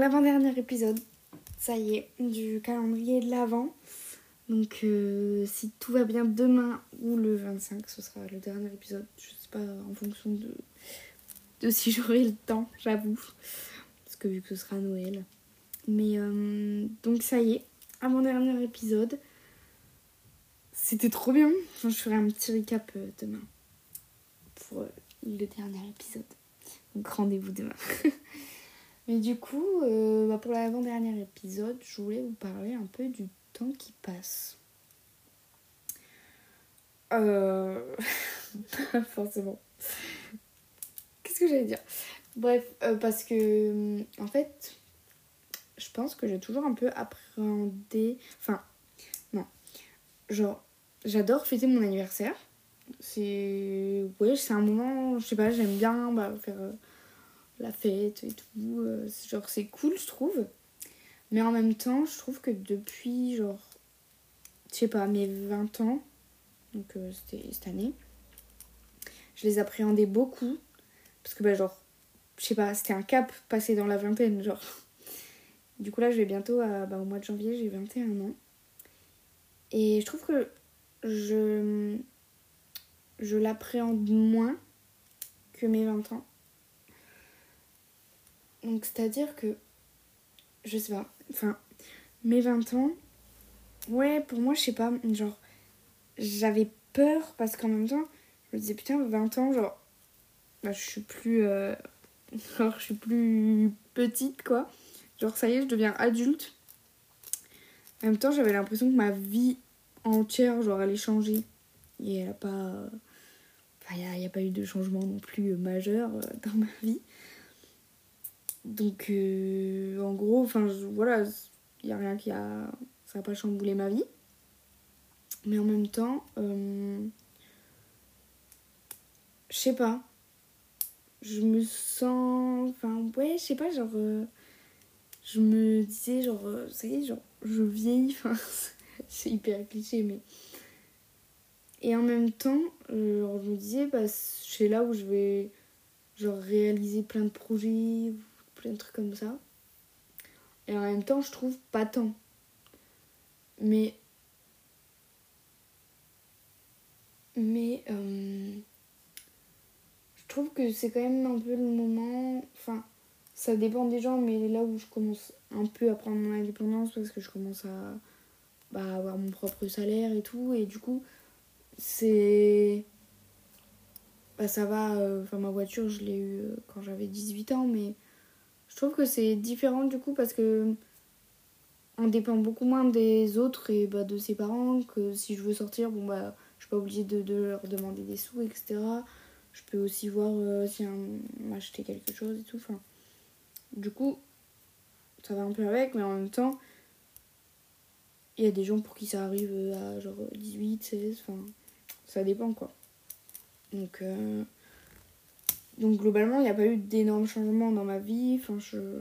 l'avant-dernier épisode, ça y est, du calendrier de l'avant. Donc euh, si tout va bien demain ou le 25, ce sera le dernier épisode. Je sais pas en fonction de, si j'aurai le temps, j'avoue. Parce que vu que ce sera Noël. Mais euh, donc ça y est, avant-dernier épisode. C'était trop bien. je ferai un petit recap euh, demain pour le dernier épisode. Donc rendez-vous demain. Mais du coup, euh, bah, pour l'avant-dernier épisode, je voulais vous parler un peu du temps qui passe. Euh... forcément. Qu'est-ce que j'allais dire? Bref, euh, parce que en fait, je pense que j'ai toujours un peu appréhendé. Enfin, non. Genre, j'adore fêter mon anniversaire. C'est. Ouais, c'est un moment, je sais pas, j'aime bien bah, faire euh, la fête et tout. Euh, genre, c'est cool, je trouve. Mais en même temps, je trouve que depuis, genre, je sais pas, mes 20 ans, donc euh, c'était cette année, je les appréhendais beaucoup. Parce que, bah, genre, je sais pas, c'était un cap passé dans la vingtaine, genre. Du coup, là, je vais bientôt, bah, au mois de janvier, j'ai 21 ans. Et je trouve que je, je l'appréhende moins que mes 20 ans. Donc, c'est-à-dire que, je sais pas, enfin, mes 20 ans, ouais, pour moi, je sais pas, genre, j'avais peur parce qu'en même temps, je me disais, putain, 20 ans, genre, bah, je suis plus, euh, genre, je suis plus petite, quoi. Genre, ça y est, je deviens adulte. En même temps, j'avais l'impression que ma vie entière, genre, allait changer. Et elle a pas. Enfin, il n'y a, pas eu de changement non plus majeur euh, dans ma vie. Donc, euh, en gros, enfin, voilà, il n'y a rien qui a. Ça n'a pas chamboulé ma vie. Mais en même temps, euh, je sais pas. Je me sens. Enfin, ouais, je sais pas, genre. euh, je me disais, genre, ça y est, genre, je vieillis. Enfin, c'est hyper cliché, mais. Et en même temps, genre, je me disais, bah, c'est là où je vais, genre, réaliser plein de projets, plein de trucs comme ça. Et en même temps, je trouve pas tant. Mais. Mais. euh, je trouve que c'est quand même un peu le moment. Enfin, ça dépend des gens, mais là où je commence un peu à prendre mon indépendance parce que je commence à bah, avoir mon propre salaire et tout. Et du coup, c'est. Bah, ça va. euh, Enfin, ma voiture, je l'ai eue euh, quand j'avais 18 ans, mais je trouve que c'est différent du coup parce que on dépend beaucoup moins des autres et bah, de ses parents que si je veux sortir, bon bah je suis pas obligée de, leur demander des sous, etc. Je peux aussi voir euh, si un- m'acheter quelque chose et tout. Enfin, du coup, ça va un peu avec, mais en même temps, il y a des gens pour qui ça arrive euh, à genre 18, 16, enfin, ça dépend quoi. Donc, euh, donc globalement, il n'y a pas eu d'énormes changements dans ma vie. Enfin, je,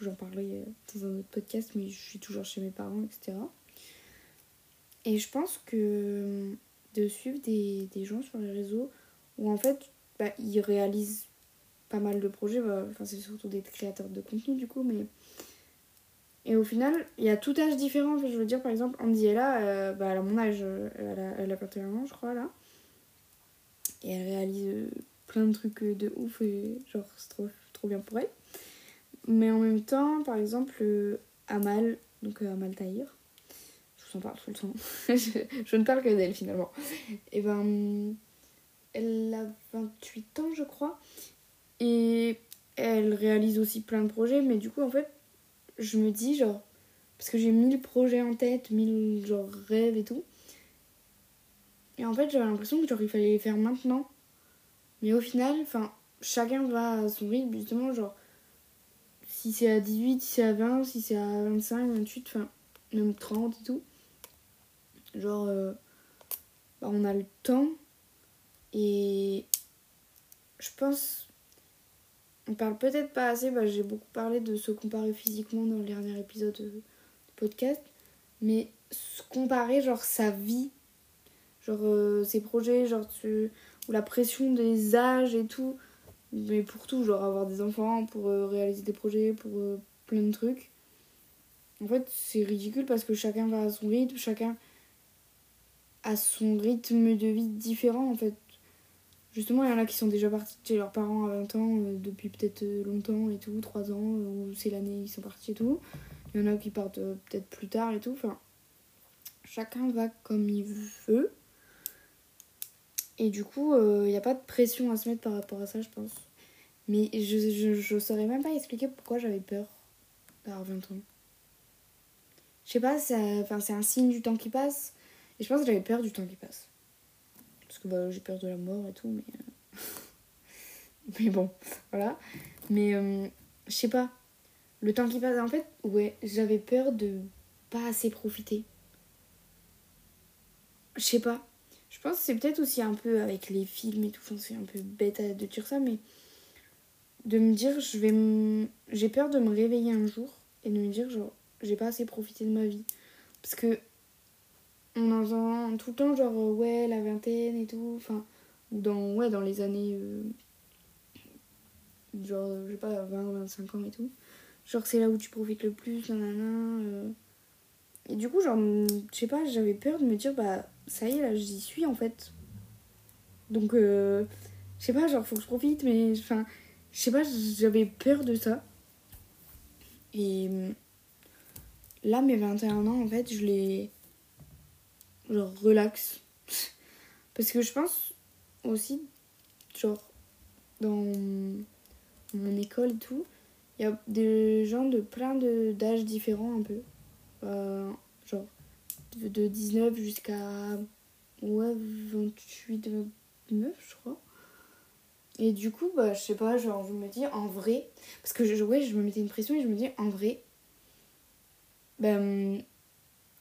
j'en parlais euh, dans un autre podcast, mais je suis toujours chez mes parents, etc. Et je pense que de suivre des, des gens sur les réseaux où en fait, bah, ils réalisent pas mal de projets, bah, enfin, c'est surtout des créateurs de contenu du coup, mais. Et au final, il y a tout âge différent. Je veux dire, par exemple, Andy est là, euh, bah, elle a mon âge, euh, elle a, elle a 21 ans, je crois, là. Et elle réalise plein de trucs euh, de ouf et genre, c'est trop, trop bien pour elle. Mais en même temps, par exemple, euh, Amal, donc euh, Amal Tahir, je vous en parle tout le temps. je, je ne parle que d'elle finalement. Et ben, elle a 28 ans, je crois. Et elle réalise aussi plein de projets, mais du coup, en fait, je me dis, genre, parce que j'ai mille projets en tête, mille genre rêves et tout. Et en fait, j'avais l'impression que genre, il fallait les faire maintenant. Mais au final, chacun va à son rythme, justement, genre, si c'est à 18, si c'est à 20, si c'est à 25, 28, enfin, même 30 et tout. Genre, euh, bah, on a le temps. Et je pense, on parle peut-être pas assez, bah, j'ai beaucoup parlé de se comparer physiquement dans le dernier épisode euh, du podcast. Mais se comparer, genre, sa vie, genre, euh, ses projets, genre, tu- ou la pression des âges et tout. Mais pour tout, genre avoir des enfants, pour euh, réaliser des projets, pour euh, plein de trucs. En fait, c'est ridicule parce que chacun va à son rythme, chacun a son rythme de vie différent en fait. Justement, il y en a qui sont déjà partis chez leurs parents à 20 ans euh, depuis peut-être longtemps et tout, 3 ans, ou c'est l'année ils sont partis et tout. Il y en a qui partent peut-être plus tard et tout. Enfin, chacun va comme il veut. Et du coup, il n'y a pas de pression à se mettre par rapport à ça, je pense. Mais je, ne saurais même pas expliquer pourquoi j'avais peur d'avoir 20 ans. Je sais pas, c'est un signe du temps qui passe. Et je pense que j'avais peur du temps qui passe. Parce que bah, j'ai peur de la mort et tout, mais. Euh, mais bon, voilà. Mais euh, je sais pas. Le temps qui passe, en fait, ouais, j'avais peur de pas assez profiter. Je sais pas. Je pense que c'est peut-être aussi un peu avec les films et tout. c'est un peu bête de dire ça, mais de me dire, je vais j'ai peur de me réveiller un jour et de me dire, genre, j'ai pas assez profité de ma vie. Parce que on entend tout le temps, genre, euh, ouais, la vingtaine et tout. Enfin, dans, ouais, dans les années. Euh, genre, je sais pas, 20, 25 ans et tout. Genre, c'est là où tu profites le plus, nanana. Euh. Et du coup, genre, je sais pas, j'avais peur de me dire, bah, ça y est, là, j'y suis en fait. Donc, je sais pas, genre, faut que je profite, mais. Enfin, je sais pas, j'avais peur de ça. Et. Là, mes 21 ans, en fait, je les genre relax. Parce que je pense aussi, genre, dans mon école et tout, il y a des gens de plein d'âges différents un peu. Euh, genre, de 19 jusqu'à ouais, 28, 29, je crois. Et du coup, bah, je sais pas, genre, je me dis en vrai, parce que je, je me mettais une pression et je me dis en vrai, ben,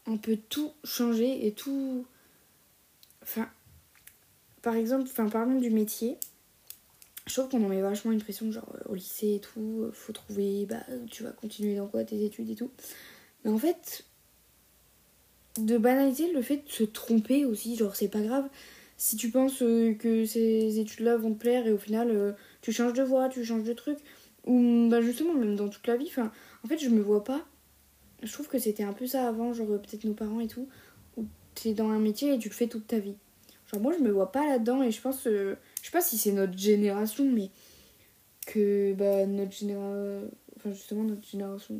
on peut tout changer et tout. Enfin, par exemple, enfin, parlons du métier. Je trouve qu'on en met vachement une pression, genre euh, au lycée et tout, euh, faut trouver, bah, tu vas continuer dans quoi tes études et tout. Mais en fait, de banaliser le fait de se tromper aussi, genre c'est pas grave. Si tu penses euh, que ces études-là vont te plaire et au final tu changes de voie, tu changes de truc, ou bah justement même dans toute la vie, enfin, en fait je me vois pas je trouve que c'était un peu ça avant, genre peut-être nos parents et tout, où t'es dans un métier et tu le fais toute ta vie. Genre moi je me vois pas là-dedans et je pense, euh, je sais pas si c'est notre génération, mais que bah, notre génération, enfin justement notre génération,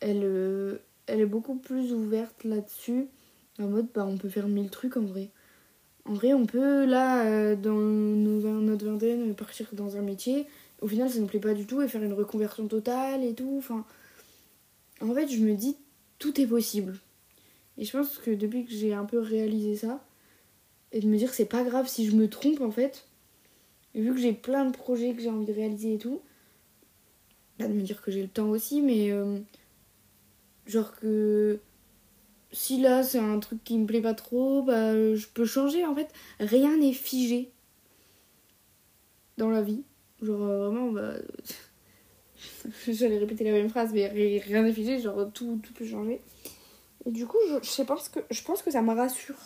elle, euh, elle est beaucoup plus ouverte là-dessus, en mode bah on peut faire mille trucs en vrai. En vrai on peut là, euh, dans notre vingtaine, partir dans un métier, au final ça nous plaît pas du tout et faire une reconversion totale et tout, en fait, je me dis, tout est possible. Et je pense que depuis que j'ai un peu réalisé ça, et de me dire c'est pas grave si je me trompe en fait, vu que j'ai plein de projets que j'ai envie de réaliser et tout, là de me dire que j'ai le temps aussi, mais euh, genre que si là c'est un truc qui me plaît pas trop, bah je peux changer en fait. Rien n'est figé dans la vie. Genre euh, vraiment, bah. J'allais répéter la même phrase, mais rien n'est figé, genre tout, tout peut changer. Et du coup, je, pense que ça me rassure.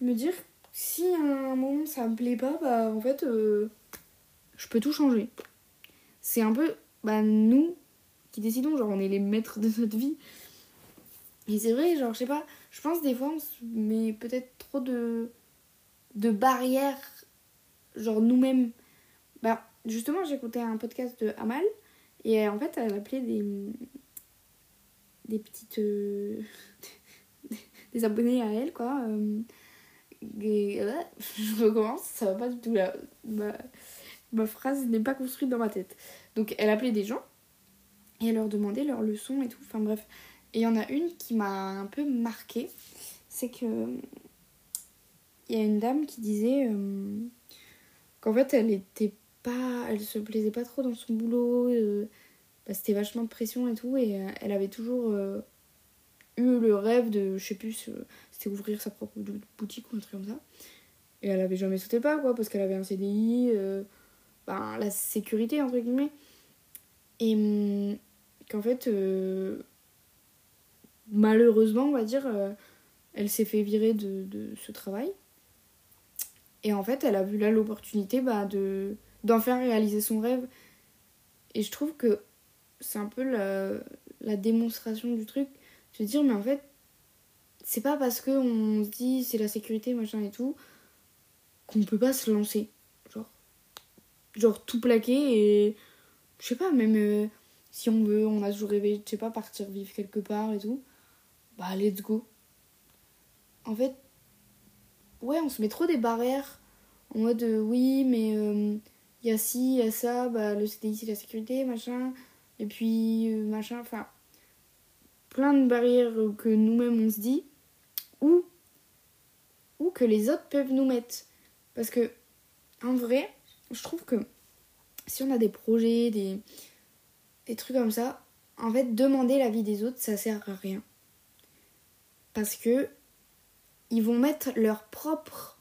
Me dire, si à un moment ça me plaît pas, bah en fait, euh, je peux tout changer. C'est un peu, bah nous qui décidons, genre on est les maîtres de notre vie. Et c'est vrai, genre je sais pas, je pense des fois on met peut-être trop de, de barrières, genre nous-mêmes. Bah justement, j'écoutais un podcast de Amal et euh, en fait, elle appelait des, des petites. Euh, des abonnés à elle, quoi. Euh, je recommence, ça va pas du tout là. Ma phrase n'est pas construite dans ma tête. Donc, elle appelait des gens et elle leur demandait leurs leçons et tout. Enfin, bref. Et il y en a une qui m'a un peu marquée. C'est que. Il y a une dame qui disait qu'en fait, elle était pas, elle se plaisait pas trop dans son boulot, euh, bah, c'était vachement de pression et tout, et euh, elle avait toujours euh, eu le rêve de, je sais plus, c'était ouvrir sa propre boutique ou un truc comme ça. Et elle avait jamais sauté pas, quoi, parce qu'elle avait un CDI, ben, la sécurité, entre guillemets. Et hum, qu'en fait, malheureusement, on va dire, elle s'est fait virer de, ce travail. Et en fait, elle a vu là l'opportunité bah, de d'en faire réaliser son rêve. Et je trouve que c'est un peu la, la démonstration du truc. Se dire, mais en fait, c'est pas parce qu'on se dit c'est la sécurité, machin et tout, qu'on peut pas se lancer. Genre, genre tout plaquer et. Je sais pas, même euh, si on veut, on a toujours rêvé, je sais pas, partir vivre quelque part et tout, bah let's go. En fait, ouais, on se met trop des barrières en mode euh, oui, mais il euh, y a ci, il y a ça, bah le CDI c'est la sécurité, machin, et puis machin, enfin, plein de barrières que nous-mêmes on se dit ou, ou que les autres peuvent nous mettre. Parce que, en vrai, je trouve que si on a des projets, des, des trucs comme ça, en fait, demander l'avis des autres, ça sert à rien. Parce que ils vont mettre leurs propres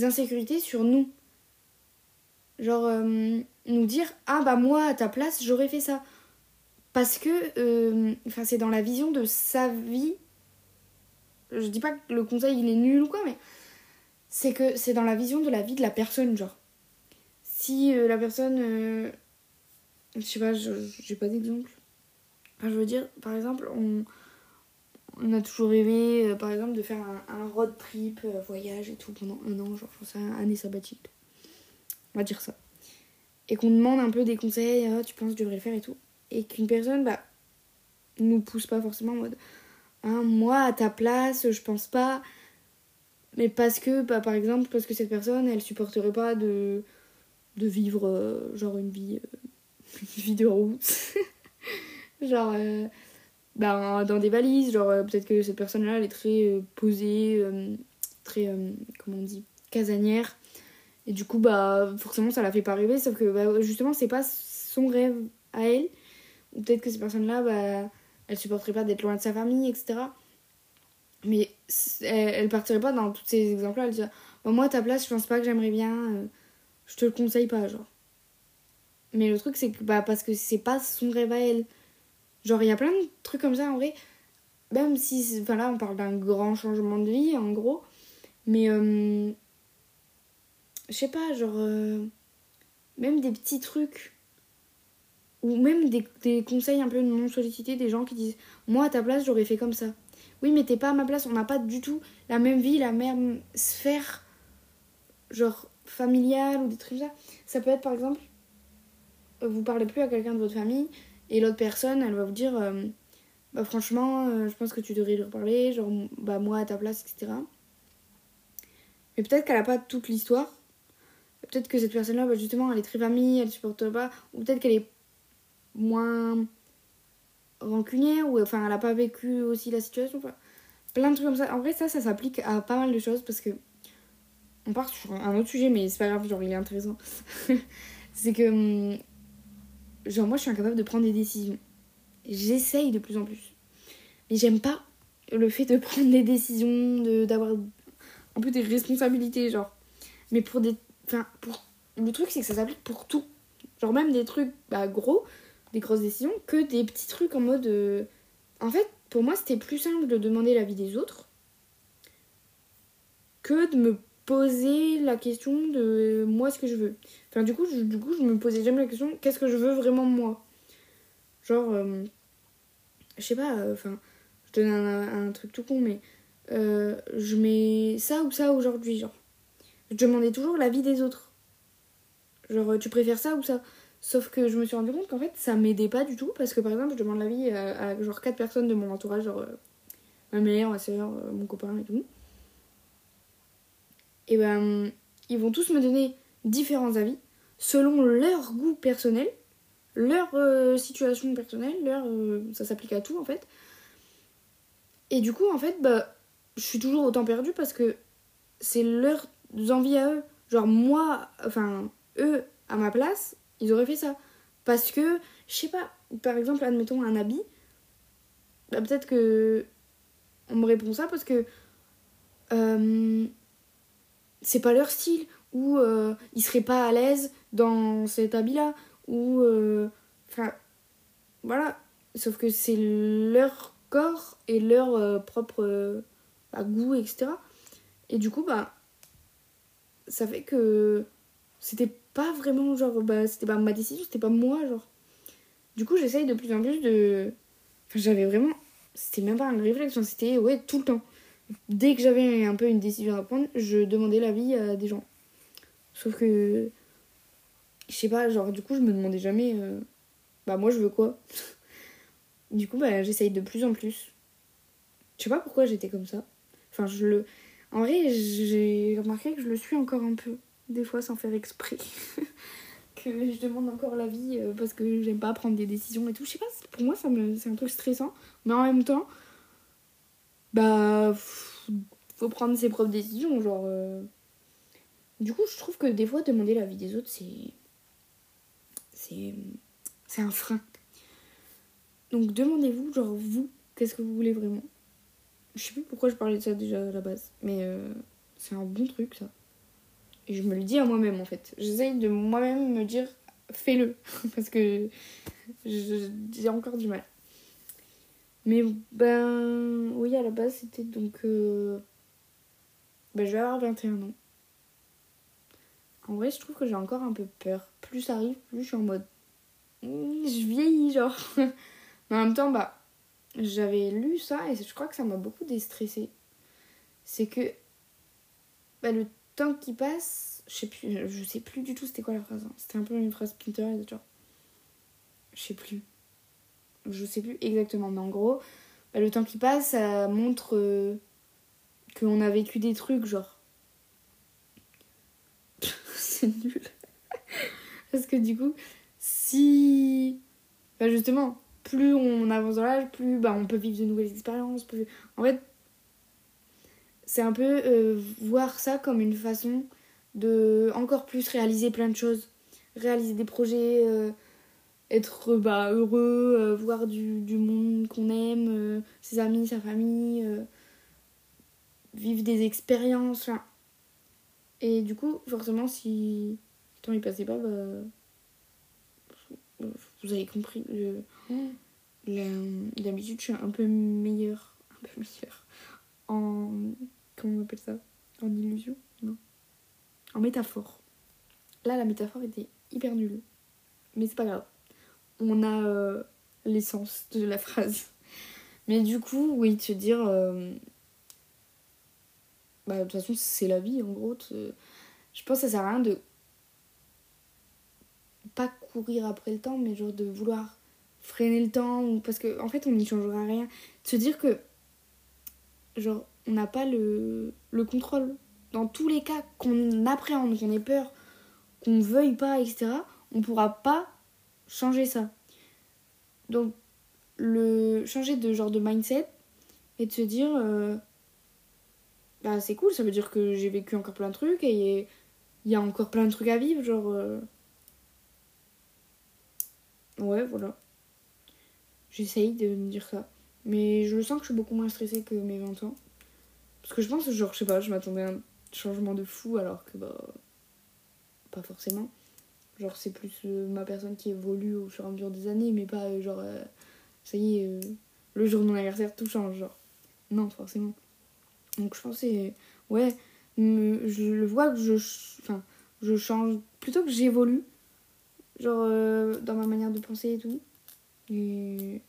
insécurités sur nous. Genre, euh, nous dire Ah bah moi, à ta place, j'aurais fait ça. Parce que, euh, enfin, c'est dans la vision de sa vie je dis pas que le conseil il est nul ou quoi, mais c'est que c'est dans la vision de la vie de la personne, genre. Si euh, la personne. Euh, je sais pas, j'ai pas d'exemple. je veux dire, par exemple, on, on a toujours rêvé, euh, par exemple, de faire un, road trip, voyage et tout pendant un an, genre, je pense à une année sabbatique. On va dire ça. Et qu'on demande un peu des conseils, ah, tu penses que je devrais le faire et tout. Et qu'une personne, bah, nous pousse pas forcément en mode Hein, moi, à ta place, je pense pas. Mais parce que, bah, par exemple, parce que cette personne, elle supporterait pas de, de vivre euh, genre une vie, euh, une vie de route. genre, euh, bah, dans des valises. Genre, peut-être que cette personne-là, elle est très posée, très, comment on dit, casanière. Et du coup, bah, forcément, ça la fait pas rêver. Sauf que, bah, justement, c'est pas son rêve à elle. Ou peut-être que cette personne-là, bah elle supporterait pas d'être loin de sa famille, etc. Mais elle, partirait pas dans tous ces exemples-là. Elle dirait bah, Moi, à ta place, je pense pas que j'aimerais bien. Euh, je te le conseille pas, genre. Mais le truc, c'est que bah, parce que c'est pas son rêve à elle. Genre, il y a plein de trucs comme ça en vrai. Même si. Enfin, là, on parle d'un grand changement de vie, en gros. Mais. Euh, je sais pas, genre. Euh, même des petits trucs ou même des, conseils un peu non sollicités des gens qui disent moi à ta place j'aurais fait comme ça oui mais t'es pas à ma place on n'a pas du tout la même vie la même sphère genre familiale ou des trucs comme ça ça peut être par exemple vous parlez plus à quelqu'un de votre famille et l'autre personne elle va vous dire euh, bah franchement euh, je pense que tu devrais leur parler genre bah moi à ta place etc mais peut-être qu'elle a pas toute l'histoire. Peut-être que cette personne là bah, justement elle est très famille elle supporte pas ou peut-être qu'elle est moins rancunière ou enfin elle a pas vécu aussi la situation plein de trucs comme ça. En vrai ça ça s'applique à pas mal de choses parce que on part sur un autre sujet mais c'est pas grave genre il est intéressant. C'est que hum, genre moi je suis incapable de prendre des décisions. J'essaye de plus en plus. Mais j'aime pas le fait de prendre des décisions de d'avoir un peu des responsabilités genre. Mais pour des enfin pour le truc c'est que ça s'applique pour tout. Genre même des trucs bah, gros des grosses décisions que des petits trucs en mode. Euh, en fait, pour moi, c'était plus simple de demander l'avis des autres que de me poser la question de moi ce que je veux. Enfin, du coup, je, du coup, je me posais jamais la question qu'est-ce que je veux vraiment moi? Genre, euh, je sais pas, euh, enfin, je donne un, truc tout con, mais je mets ça ou ça aujourd'hui, genre. Je demandais toujours l'avis des autres. Genre, tu préfères ça ou ça? Sauf que je me suis rendu compte qu'en fait, ça m'aidait pas du tout. Parce que par exemple, je demande l'avis à, genre 4 personnes de mon entourage, genre euh, ma mère, ma soeur, euh, mon copain et tout. Et ben, ils vont tous me donner différents avis selon leur goût personnel, leur euh, situation personnelle, leur, ça s'applique à tout en fait. Et du coup, en fait, bah, je suis toujours autant perdue parce que c'est leurs envies à eux. Genre, moi, enfin, eux, à ma place, ils auraient fait ça. Parce que, je sais pas, par exemple, admettons un habit, bah, peut-être que on me répond ça parce que euh, c'est pas leur style, ou euh, ils seraient pas à l'aise dans cet habit-là, ou. Euh, enfin, voilà. Sauf que c'est leur corps et leur propre bah, goût, etc. Et du coup, bah, ça fait que c'était pas vraiment genre bah c'était pas ma décision c'était pas moi genre Du coup, j'essaye de plus en plus de. Enfin, j'avais vraiment. C'était même pas un réflexion, c'était ouais, tout le temps. Dès que j'avais un peu une décision à prendre, je demandais l'avis à des gens. Sauf que. Je sais pas, genre, du coup, je me demandais jamais. euh, Bah, moi, je veux quoi? Du coup, bah, j'essaye de plus en plus. Je sais pas pourquoi j'étais comme ça. Enfin, je le. En vrai, j'ai remarqué que je le suis encore un peu. Des fois, sans faire exprès. que je demande encore l'avis euh, parce que j'aime pas prendre des décisions et tout. Je sais pas, pour moi, ça me... c'est un truc stressant. Mais en même temps, bah. Faut prendre ses propres décisions. Genre. euh. Du coup, je trouve que des fois, demander l'avis des autres, c'est. C'est. C'est un frein. Donc, demandez-vous, genre, vous, qu'est-ce que vous voulez vraiment? Je sais plus pourquoi je parlais de ça déjà à la base. Mais euh, c'est un bon truc, ça. Et je me le dis à moi-même en fait. J'essaye de moi-même me dire fais-le. Parce que j'ai encore du mal. Mais ben oui, à la base c'était donc. euh, Ben je vais avoir 21 ans. En vrai, je trouve que j'ai encore un peu peur. Plus ça arrive, plus je suis en mode. Hmm, Je vieillis, genre. Mais en même temps, bah. J'avais lu ça et je crois que ça m'a beaucoup déstressée. C'est que. Bah, le temps qui passe, je sais plus, je sais plus du tout c'était quoi la phrase. hein. C'était un peu une phrase Pinterest, genre. Je sais plus. Je sais plus exactement, mais en gros, bah, le temps qui passe, ça montre euh, qu'on a vécu des trucs, genre. C'est nul. Parce que du coup, si. Bah, justement, plus on avance dans l'âge, plus bah, on peut vivre de nouvelles expériences. En fait, c'est un peu euh, voir ça comme une façon de encore plus réaliser plein de choses, réaliser des projets, euh, être bah, heureux, euh, voir du, du monde qu'on aime, euh, ses amis, sa famille, euh, vivre des expériences. Et du coup, forcément, si le temps il passait pas, bah, vous avez compris. D'habitude, je suis un peu meilleure, un peu meilleure en comment on appelle ça? En illusion? Non. En métaphore. Là, la métaphore était hyper nulle. Mais c'est pas grave. On a euh, l'essence de la phrase. Mais du coup, oui, se dire. euh, Bah, de toute façon, c'est la vie, en gros. te- Je pense que ça sert à rien de. Pas courir après le temps, mais genre de vouloir freiner le temps. Parce qu'en en fait, on n'y changera rien. Se dire que. Genre, on n'a pas le, le contrôle. Dans tous les cas, qu'on appréhende, qu'on ait peur, qu'on veuille pas, etc., on pourra pas changer ça. Donc, le changer de genre de mindset et de se dire, euh, bah c'est cool, ça veut dire que j'ai vécu encore plein de trucs et il y a encore plein de trucs à vivre, genre. euh, Ouais, voilà. J'essaye de me dire ça. Mais je sens que je suis beaucoup moins stressée que mes 20 ans. Parce que je pense, genre, je sais pas, je m'attendais à un changement de fou alors que, bah. Pas forcément. Genre, c'est plus euh, ma personne qui évolue au fur et à mesure des années, mais pas euh, genre. euh, ça y est, le jour de mon anniversaire, tout change, genre. Non, forcément. Donc, je c'est. Ouais, je le vois que je. Enfin, je change. Plutôt que j'évolue. Genre, dans ma manière de penser et tout. Et.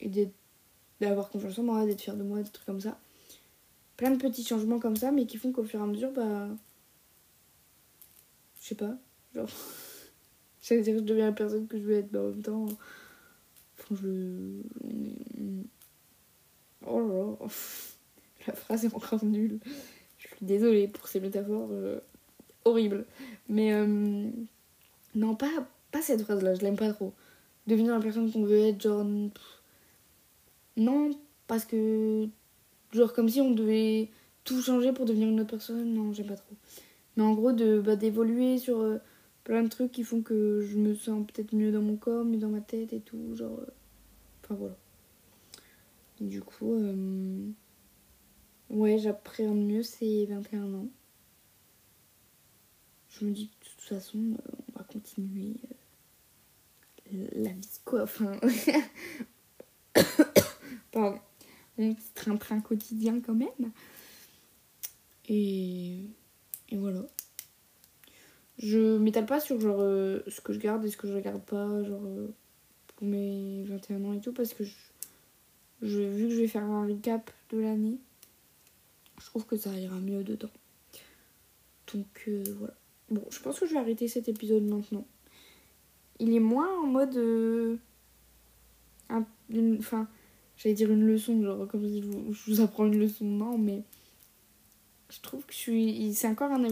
Et d'avoir confiance en moi, d'être fière de moi, des trucs comme ça. Plein de petits changements comme ça, mais qui font qu'au fur et à mesure, bah. Je sais pas. Genre. J'allais dire, je deviens la personne que je veux être, mais en même temps. Enfin, je. Oh là là. La phrase est encore nulle. Je suis désolée pour ces métaphores euh, horribles. Mais. euh, Non, pas, pas cette phrase-là, je l'aime pas trop. Devenir la personne qu'on veut être, genre. Non, parce que. Genre, comme si on devait tout changer pour devenir une autre personne. Non, j'aime pas trop. Mais en gros, de bah, d'évoluer sur euh, plein de trucs qui font que je me sens peut-être mieux dans mon corps, mieux dans ma tête et tout. Genre. euh, Enfin, voilà. Du coup. euh, Ouais, j'appréhende mieux ces 21 ans. Je me dis que de toute façon, on va continuer la vie. Enfin. Pardon. Mon petit train-train quotidien, quand même. Et. Et voilà. Je m'étale pas sur genre euh, ce que je garde et ce que je garde pas, genre euh, pour mes 21 ans et tout, parce que je, je, vu que je vais faire un recap de l'année, je trouve que ça ira mieux dedans. Donc euh, voilà. Bon, je pense que je vais arrêter cet épisode maintenant. Il est moins en mode. Enfin, j'allais dire une leçon, genre comme si je vous, je vous apprends une leçon, non, mais. Je trouve que je suis. C'est encore un,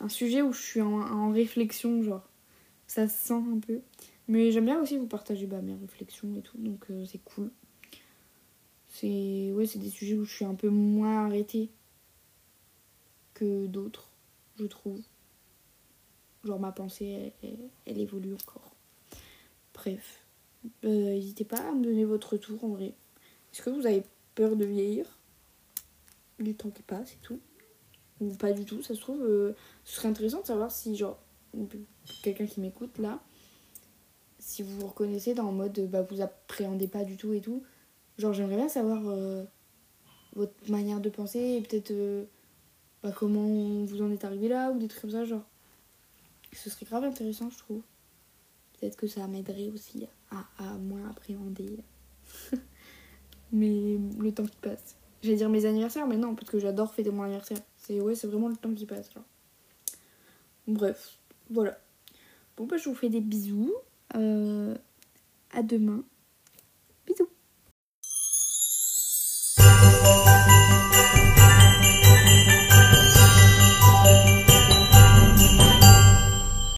un, sujet où je suis en, réflexion, genre. Ça se sent un peu. Mais j'aime bien aussi vous partager bah, mes réflexions et tout, donc euh, c'est cool. C'est ouais, c'est des sujets où je suis un peu moins arrêtée que d'autres, je trouve. Genre ma pensée, elle évolue encore. Bref, Euh, n'hésitez pas à me donner votre retour en vrai. Est-ce que vous avez peur de vieillir? Du temps qui passe et tout Ou pas du tout, ça se trouve. euh, ce serait intéressant de savoir si, genre, quelqu'un qui m'écoute là, si vous vous reconnaissez dans le mode bah, vous appréhendez pas du tout et tout. Genre, j'aimerais bien savoir euh, votre manière de penser et peut-être euh, bah, comment vous en êtes arrivé là ou des trucs comme ça. Genre, ce serait grave intéressant, je trouve. Peut-être que ça m'aiderait aussi à, à moins appréhender. mais le temps qui passe. J'allais dire mes anniversaires, mais non, parce que j'adore fêter mon anniversaire. C'est ouais, c'est vraiment le temps qui passe. Bref, voilà. Bon bah je vous fais des bisous. Euh, à demain